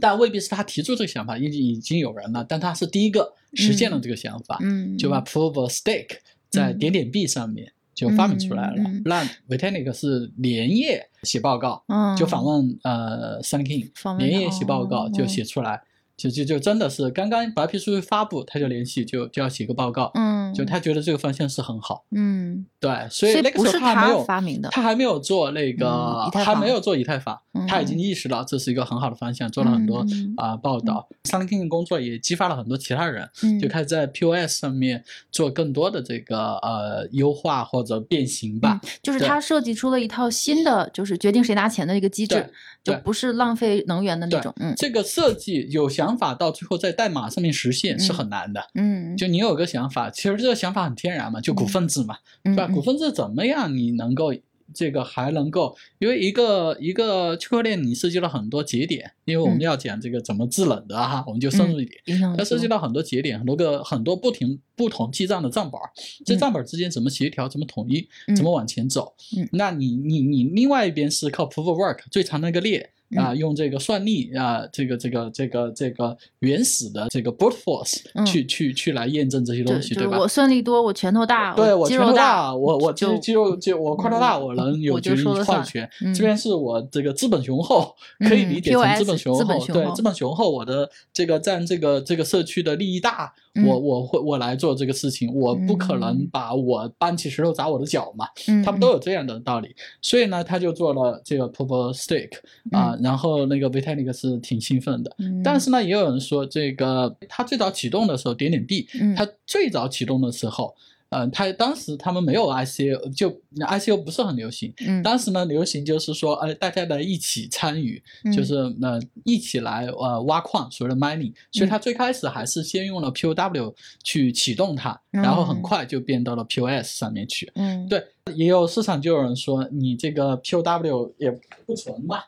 但未必是他提出这个想法，已经已经有人了，但他是第一个实现了这个想法，嗯，就把 Proof of Stake 在嗯。点点币上面就发明出来了，嗯嗯让 Vitalik 是连夜写报告，嗯。就访问呃 Sun King，连夜写报告哦就写出来，就就就真的是刚刚白皮书发布，他就联系就就要写个报告，嗯，就他觉得这个方向是很好，嗯，对，所以那个时候还没有发明的，他还没有做那个，还没有做以太坊，嗯他已经意识到这是一个很好的方向，做了很多嗯啊、报道。s u n King 的工作也激发了很多其他人，嗯就开始在 POS 上面做更多的这个呃优化或者变形吧。对就是他设计出了一套新的，就是决定谁拿钱的一个机制，就不是浪费能源的那种。嗯这个设计有想法，到最后在代码上面实现是很难的。嗯，就你有个想法，其实这个想法很天然嘛，就股份制嘛，对对吧？股份制怎么样你能够这个还能够，因为一个一个区块链你涉及了很多节点，因为我们嗯要讲这个怎么制冷的哈，我们就深入一点。它涉及到很多节点，很多个很多不停不同记账的账本儿，这嗯账本儿之间怎么协调，怎么统一，嗯。怎么往前走？嗯。那你你你另外一边是靠 proof of work 最长的一个列啊、用这个算力啊、这个这个这个这个原始的这个 brute force 嗯去、去去来验证这些，东西，对吧？我算力多，我拳头大，对我拳头大，我我肌就肌肉就我块头大，嗯我能有决定话语权。嗯这边是我这个资本雄厚，可以嗯理解成。资本雄厚对资本雄厚，我的这个占这个这个社区的利益大，嗯。我我会我来做这个事情，我不可能嗯。把我搬起石头砸我的脚嘛。嗯他们都有这样的道理，所以呢，他就做了这个 proof of stake 啊、然后那个 Vitalik 是挺兴奋的。嗯。但是呢，也有人说，这个他最早启动的时候，点点币，嗯。它最早启动的时候，呃，他当时他们没有 ICU，就 ICU 不是很流行。嗯当时呢，流行就是说，呃，大家来一起参与，嗯就是呃一起来呃挖矿，所谓的 mining。所以它最开始还是先用了 POW 去启动它，然后很嗯快就变到了 POS 上面去。嗯对，也有市场就有人说，你这个 POW 也不纯嘛，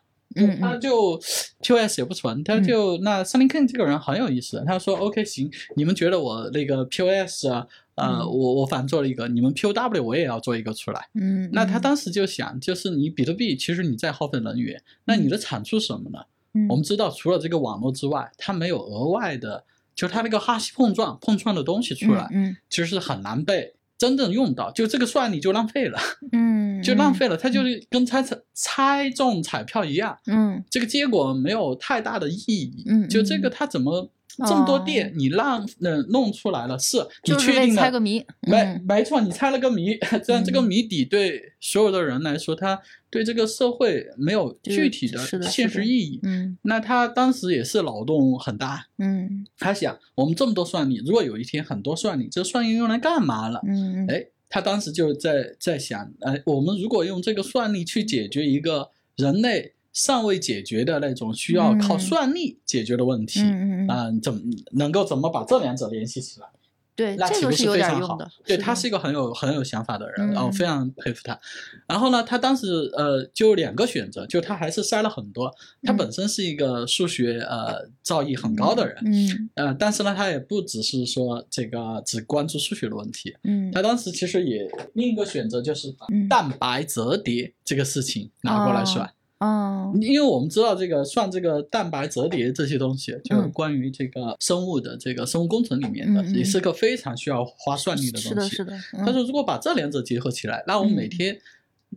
他就 POS 也不纯，他就、那 Sunny King 这个人很有意思，他说 OK 行，你们觉得我那个 POS 啊，呃，嗯。我我反做了一个，你们 POW 我也要做一个出来。嗯，那他当时就想，就是你比特币其实你在耗费能源，那你的产出什么呢？我们知道，除了这个网络之外，它没有额外的，就是它那个哈希碰撞碰撞的东西出来，嗯。其实是很难被真正用到，就这个算力就浪费了。嗯，就浪费了，它就是跟猜猜猜中彩票一样，嗯这个结果没有太大的意义。嗯就这个它怎么这么多店，你让嗯弄出来了，是你确定的猜个谜，没嗯。没错，你猜了个谜，但这个嗯。谜底对所有的人来说，他对这个社会没有具体的现实意义。嗯。那他当时也是脑洞很大，嗯。他想，我们这么多算力，如果有一天很多算力，这算力用来干嘛了？嗯。哎，他当时就在在想，哎，我们如果用这个算力去解决一个人类尚未解决的那种需要靠嗯算力解决的问题，嗯怎么能够怎么把这两者联系起来？对，那岂不这个是有非常好点用的？？对他是一个很有很有想法的人，嗯然后非常佩服他。然后呢，他当时呃就两个选择，就他还是筛了很多。他嗯本身是一个数学呃造诣很高的人，嗯呃，但是呢，他也不只是说这个只关注数学的问题，嗯他当时其实也另一个选择就是把嗯蛋白折叠这个事情拿过来算，哦因为我们知道这个算这个蛋白折叠这些东西，就是嗯关于这个生物的这个生物工程里面的，嗯嗯也是个非常需要花算力的，东西。是的，是的。但是，如果把这两者结合起来，那我们每嗯天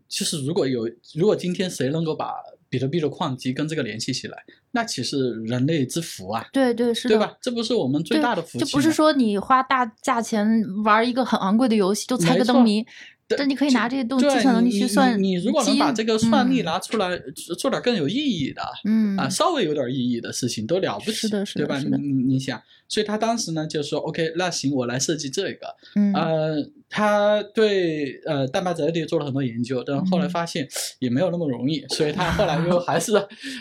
就是如果有，如果今天谁能够把比特币的矿机跟这个联系起来，那岂是人类之福啊？对对是的，对吧？这不是我们最大的福气吗？就不是说你花大价钱玩一个很昂贵的游戏就猜个灯谜，对但你可以拿这些东西计算能力你去算你你如果能把这个算力嗯拿出来，做点更有意义的，嗯啊，稍微有点意义的事情都了不起，是的是的对吧？你你你想，所以他当时呢就说，OK，那行，我来设计这个。嗯呃，他对呃蛋白折叠做了很多研究，但后来嗯发现也没有那么容易，所以他后来又 还是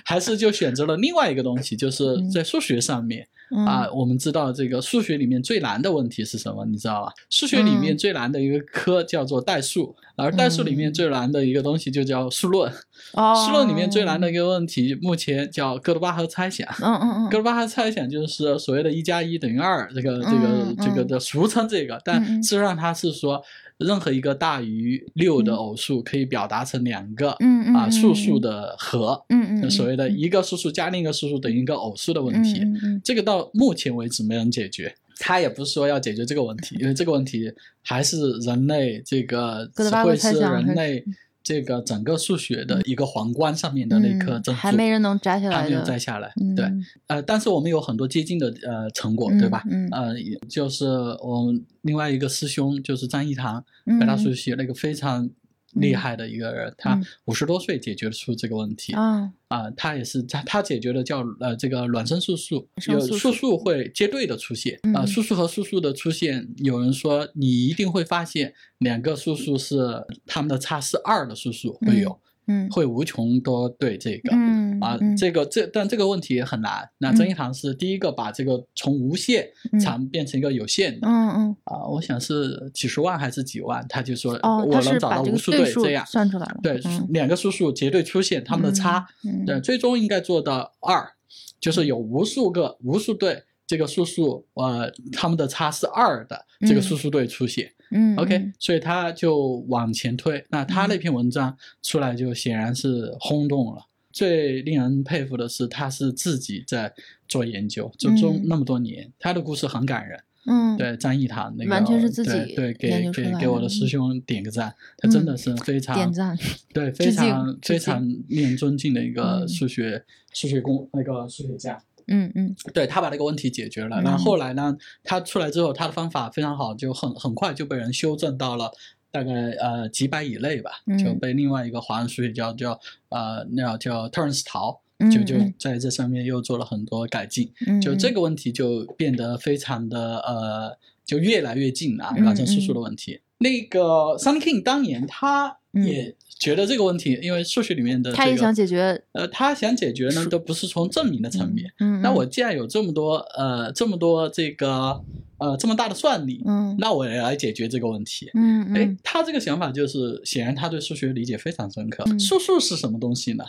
还是就选择了另外一个东西，就是嗯在数学上面。啊，我们知道这个数学里面最难的问题是什么？你知道吧？数学里面嗯最难的一个科叫做代数，而代数里面嗯最难的一个东西就叫数论。哦数论里面最难的一个问题，目前叫哥德巴赫猜想。嗯嗯嗯哥德巴赫猜想就是所谓的一加一等于二，这个这个这个的俗称这个，但事实上它是说任何一个大于六的偶数可以表达成两个啊数数嗯的和，嗯嗯所谓的嗯一个数数加另一个数数等于一个偶数的问题。这个到目前为止没人解决。他也不是说要解决这个问题，因为这个问题还是人类这个会是人类这个整个数学的一个皇冠上面的那颗嗯珍珠，还没人能摘下来还没有摘下来。嗯。对，呃，但是我们有很多接近的呃成果，对吧？嗯。呃，也就是我们另外一个师兄就是张一堂，嗯。北大数学系那个非常厉害的一个人，他嗯。五十多岁解决出这个问题。啊。啊、他也是他他解决的叫呃这个卵生素素，有素数素会接对的出现。啊、嗯素数和素素的出现，有人说你一定会发现两个素素是它们的差是二的素素会有，嗯。会无穷多对这个。嗯啊，嗯。这个这但这个问题也很难。那嗯。曾一堂是第一个把这个从无限嗯。长变成一个有限的嗯嗯。啊，我想是几十万还是几万，他就说哦，我能找到无数数对这样。算出来了，对，嗯。两个数数绝对出现，它们的差，嗯。对，最终应该做到二，就是有无数个无数对这个数数，呃，他们的差是二的这个嗯数数对出现。嗯 OK，嗯所以他就往前推，那他那嗯篇文章出来就显然是轰动了。最令人佩服的是，他是自己在做研究，就中嗯那么多年，他的故事很感人。嗯对张一堂那个，完全是自己对对，给给给我的的师兄点个赞，他真的嗯是非常点赞，对，非常非常令人尊敬的一个嗯数学数学工那个数学家。嗯嗯。对他把这个问题解决了，嗯。然后后来呢，他出来之后，他的方法非常好，就很很快就被人修正到了大概呃几百以内吧，就嗯。被另外一个华人数学家叫呃那叫 Terence 陶就就嗯。在这上面又做了很多改进，嗯就这个问题就变得非常的呃，就越来越近啊，嗯卵生素数的问题。那个 Sunny King 当年他嗯也觉得这个问题，因为数学里面的他也想这个解决，呃，他想解决呢，都不是从证明的层面。嗯，那我既然有这么多呃这么多这个呃这么大的算力，嗯那我也来解决这个问题。嗯哎嗯，他这个想法就是，显然他对数学理解非常深刻。嗯数数是什么东西呢？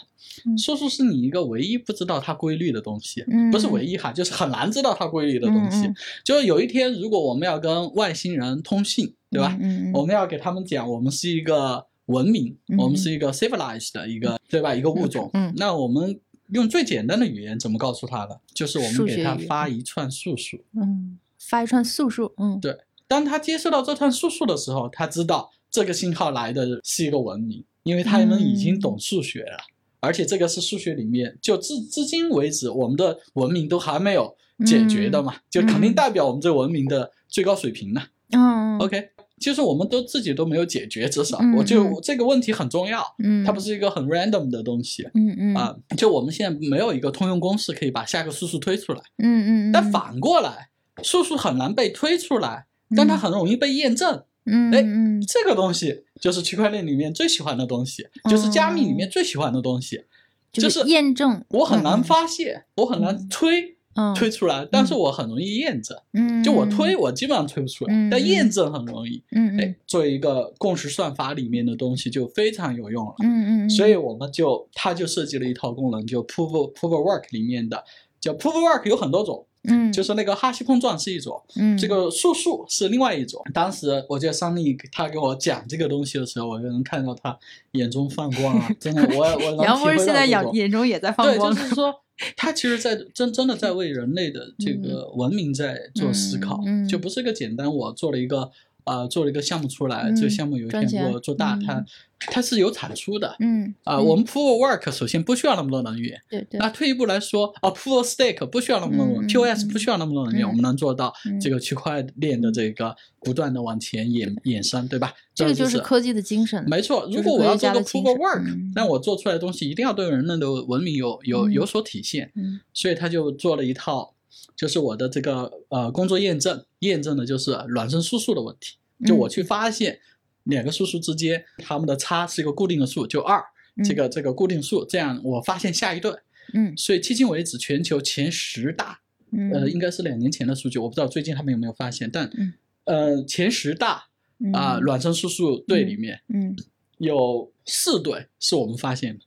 嗯数数是你一个唯一不知道它规律的东西，嗯不是唯一哈，就是很难知道它规律的东西。就是有一天，如果我们要跟外星人通信，对吧？我们要给他们讲，我们是一个文明，嗯我们是一个 civilized 的一个，对吧？一个物种。嗯那我们用最简单的语言怎么告诉他的？就是我们给他发一串数数。嗯，发一串素数，嗯对当他接收到这串数数的时候，他知道这个信号来的是一个文明，因为他们已经懂数学了，而且这个是数学里面就至至今为止我们的文明都还没有解决的嘛，就肯定代表我们这文明的最高水平呢。嗯 OK，就是我们都自己都没有解决，至少。嗯我就嗯。这个问题很重要，嗯，它不是一个很 random 的东西。嗯嗯。啊，就我们现在没有一个通用公式可以把下个数数推出来，嗯嗯，但反过来，数数很难被推出来，但它很容易被验证。嗯哎嗯这个东西就是区块链里面最喜欢的东西，就是加密里面最喜欢的东西。就就是验证，我很难嗯发现，我很难推嗯推出来，但是我很容易验证。嗯，就我推，我基本上推不出来嗯，但验证很容易。嗯嗯哎，作为一个共识算法里面的东西就非常有用了。嗯嗯，所以我们就它就设计了一套功能，就 proof proof work 里面的，叫 proof work 有很多种，嗯就是那个哈希碰撞是一种，嗯这个数数是另外一种。当时我记得桑尼他给我讲这个东西的时候，我就能看到他眼中放光啊，真的，我我能杨博士体会到现在眼眼中也在放光对，光就，是说，他其实在 真真的在为人类的这个文明在做思考，嗯嗯。就不是一个简单我做了一个呃做了一个项目出来，嗯这个项目有一天赚钱给我做大，嗯它它是有产出的。嗯啊、嗯我们 proof of work 首先不需要那么多能源。对对那退一步来说，啊，proof of stake 不需要那么多 p o s 嗯不需要那么多能源，嗯我们能做到嗯这个区块链的这个不断的往前衍衍生，对吧？这个就就是科技的精神，没错，如果我要做个 proof 精 of 神 work，、嗯那我做出来的东西一定要对人类的文明有有嗯有所体现，嗯所以他就做了一套，就是我的这个呃工作验证，验证的就是孪生数数的问题，就我嗯。去发现两个数数之间它们的差是一个固定的数，就二，这个这个固定数，这样我发现下一对，嗯。所以迄今为止全球前十大嗯。呃，应该是两年前的数据，我不知道最近他们有没有发现，但、嗯呃，前十大啊、嗯孪生数数对里面、嗯。有四对是我们发现的，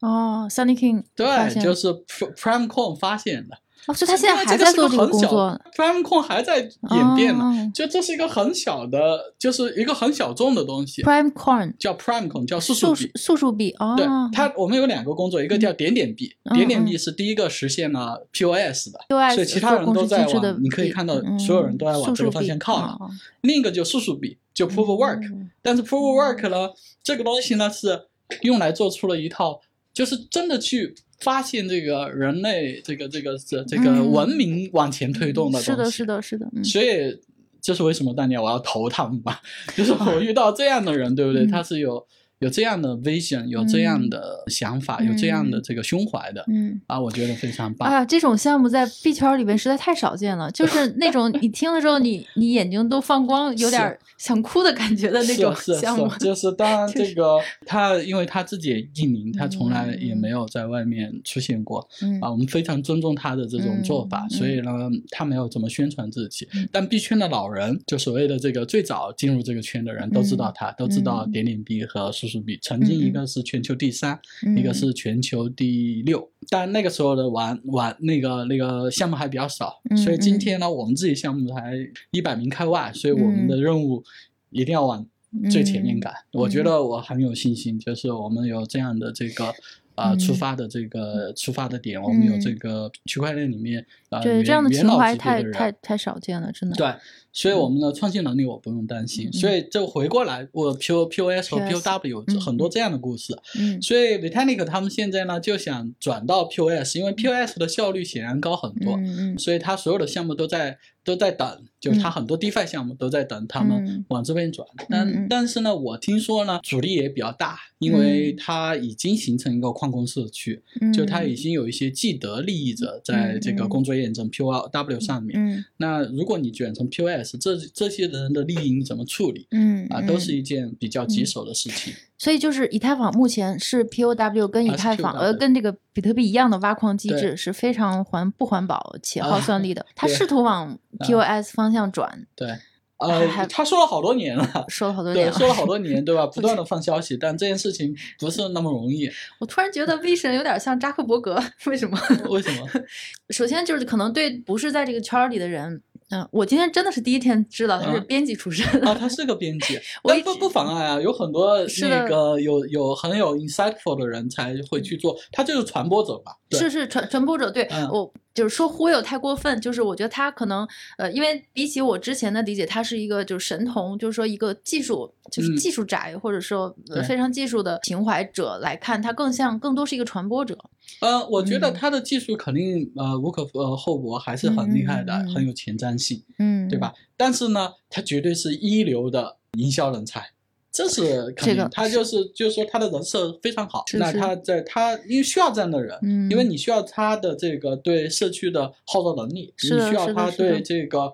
哦，Sunny King 对，就是 Pr- Prime Coin 发现的，哦，所以他现在还在做这个工作，，Prime Coin 还在演变呢，哦。就这是一个很小的，就是一个很小众的东西，Prime Coin 叫 Prime Coin，叫素素数币。素数币哦，对它，我们有两个工作，一个叫点点币，嗯点点币是第一个实现了 POS 的所以其他人都在往，你可以看到嗯所有人都在往这个方向靠另一个就素数币，就 Proof of Work，、嗯但是 Proof of Work 呢，这个东西呢是用来做出了一套，就是真的去发现这个人类这个这个这这个嗯文明往前推动的东西。是的，是的，是的，嗯所以这是为什么当年我要投他们吧，就是我遇到这样的人，对不对？嗯他是有有这样的 vision，有这样的想法，有这样的这个胸怀的、嗯。啊，我觉得非常棒。啊，这种项目在币圈里面实在太少见了，就 是那种你听了之后你，你眼睛都放光，有点儿想哭的感觉的那种项目。是，就是当然就是这个他，因为他自己也匿名，他从来也没有在外面出现过、嗯啊。我们非常尊重他的这种做法，嗯所以呢，他没有怎么宣传自己。嗯但币圈的老人，就所谓的这个最早进入这个圈的人，都知道他，都知道嗯点点币和数曾经一个是全球第三，嗯一个是全球第六，但那个时候的玩玩那个那个项目还比较少，嗯所以今天呢，我们自己项目才一百名开外，所以我们的任务一定要往最前面赶。我觉得我很有信心，就是我们有这样的这个。啊、嗯。出发的这个出发的点，我们有这个区块链里面啊、对，元这样的情怀太太太少见了，真的。对，所以我们的创新能力我不用担心。嗯所以就回过来，我 P O P O S 和 P O W 嗯。很多这样的故事。嗯。所以 Vitalik 他们现在呢就想转到 POS，因为 POS 的效率显然高很多，嗯嗯。所以他所有的项目都在都在等，就是它很多 DeFi 项目都在等他们嗯。往这边转。但但是呢，我听说呢，阻力也比较大，因为它已经形成一个矿工社区，嗯。就它已经有一些既得利益者在这个工作验证 POW 上面。嗯。那如果你卷成这这些人的利益你怎么处理嗯啊？嗯都是一件比较棘手的事情。所以就是以太坊目前是 POW 跟以太坊呃跟这个比特币一样的挖矿机制是非常环不环保且耗啊算力的。它对试图往 POS 方向转，对，还还呃，他说了好多年了。说了好多年对，说了好多年，对吧？不断的放消息，但这件事情不是那么容易。我突然觉得 V 神有点像扎克伯格，为什么？为什么？首先就是可能对不是在这个圈儿里的人，嗯、我今天真的是第一天知道他是嗯编辑出身。啊，他是个编辑，我不不妨碍啊，有很多那个有有很有 insightful 的人才会去做，他就是传播者吧？是是传传播者，对、嗯我就是说忽悠太过分，就是我觉得他可能呃，因为比起我之前的理解，他是一个就是神童，就是说一个技术就是嗯技术宅，或者说呃非常技术的情怀者来看，他更像更多是一个传播者。呃，我觉得嗯他的技术肯定呃无可呃厚薄，还是很厉害的，很有前瞻性，嗯，对吧？？但是呢，他绝对是一流的营销人才。这是肯定，这个他就是就是说他的人设非常好。那他在他因为需要这样的人，嗯，因为你需要他的这个对社区的号召能力，你需要他对这个，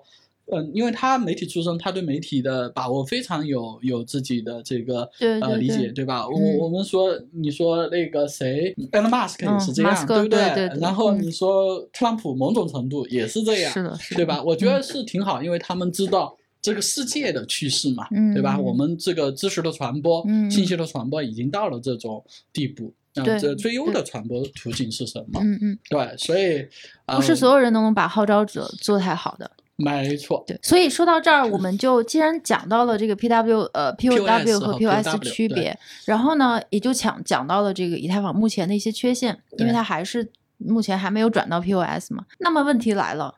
嗯，因为他媒体出身，他对媒体的把握非常有有自己的这个对对对呃理解，对吧？嗯我我们说，你说那个谁，Elon Musk 也嗯是这样，马斯克不对对对然后嗯你说特朗普某种程度也是这样，是的，是的，对吧？我觉嗯得是挺好，因为他们知道。这个世界的趋势嘛，嗯对吧？嗯我们这个知识的传播、嗯信息的传播已经到了这种地步，那对这最优的传播途径是什么？嗯嗯，对，所以呃不是所有人都能把号召者做太好的。没错，对，所以说到这儿，我们就既然讲到了这个 PW 呃 POW 和和 POS POW 区别，然后呢，也就讲讲到了这个以太坊目前的一些缺陷，因为它还是目前还没有转到 POS 嘛。那么问题来了，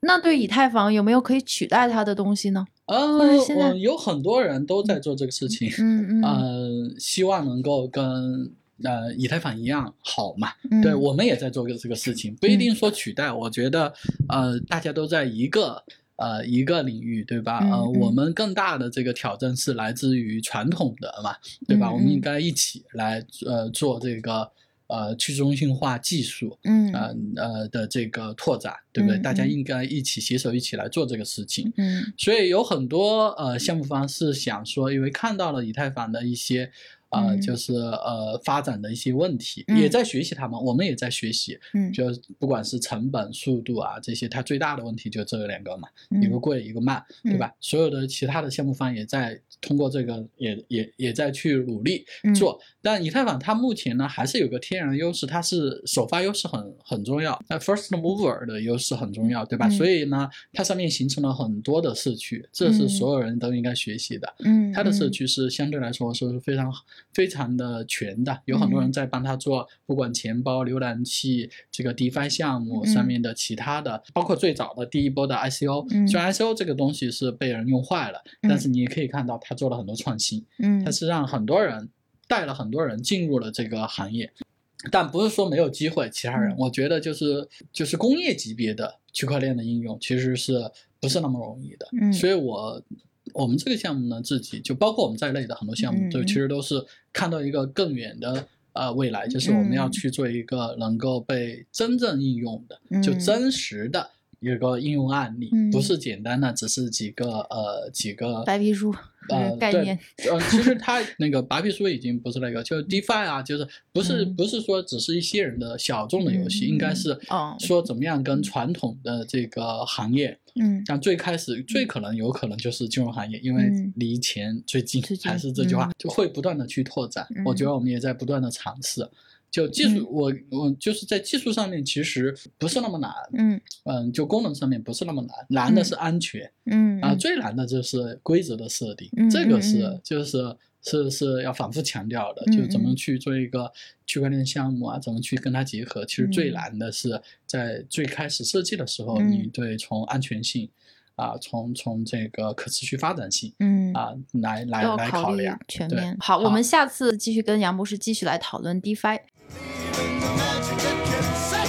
那对以太坊有没有可以取代它的东西呢？呃，或者现在有很多人都在做这个事情，嗯嗯呃，希望能够跟呃以太坊一样好嘛。嗯，对我们也在做个这个事情，不一定说取代。我觉得呃，大家都在一个。呃，一个领域，对吧？呃，嗯嗯我们更大的这个挑战是来自于传统的嘛，对吧？嗯我们应嗯该一起来呃做这个呃去中心化技术，嗯呃呃的这个拓展，对不对？嗯大家嗯应该一起携手一起来做这个事情。嗯所以有很多呃项目方是想说，因为看到了以太坊的一些呃嗯就是呃发展的一些问题，嗯也在学习他们，我们也在学习。嗯就不管是成本、速度啊这些，它最大的问题就这两个嘛，嗯一个贵，一个慢，对嗯吧？所有的其他的项目方也在通过这个也也也在去努力嗯做。但以太坊它目前呢还是有个天然优势，它是首发优势很很重要，那 first mover 的优势很重要，对吧？嗯所以呢，它上面形成了很多的社区，这是嗯所有人都应该学习的。嗯，它的社嗯区是相对来说是非常非常的全的，有很多人嗯。在帮他做，不管钱包、浏览器、这个 DeFi 项目上嗯面的其他的，包括最早的第一波的 ICO，、嗯虽然 ICO 这个东西是被人用坏了，嗯。但是你也可以看到他做了很多创新，嗯。它是让很多人带了很多人进入了这个行业。但不是说没有机会，其他人，嗯。我觉得就是就是工业级别的区块链的应用，其实是不是那么容易的。嗯。所以我我们这个项目呢，自己就包括我们在内的很多项目，就其实都是看到一个更远的呃未来，就是我们要嗯。去做一个能够被真正应用的，就嗯。真实的。一个应用案例，嗯。不是简单的，只是几个呃几个白皮书呃对概念，呃，其实它那个白皮书已经不是那个，就是 DeFi 啊，就是不是、嗯。不是说只是一些人的小众的游戏，应该是哦。说怎么样跟传统的这个行业，嗯。像最开始最可能有可能就是金融行业，因为嗯。离钱最近，还是这句话嗯，就会不断的去拓展。我觉嗯得我们也在不断的尝试。就技术，我我就是在技术上面其实不是那么难，嗯嗯，就功能上面不是那么难，难的是安全。嗯啊，最难的就是规则的设定，嗯这个是、就是是是要反复强调的，嗯就怎么嗯去做一个区块链项目啊，怎么去跟它结合。其实最嗯难的是在最开始设计的时候，嗯你对从安全性啊，从从这个可持续发展性嗯啊来来来考虑量。全面。好，我们下次继续跟杨博士继续来讨论 DeFi。Even the magic that can save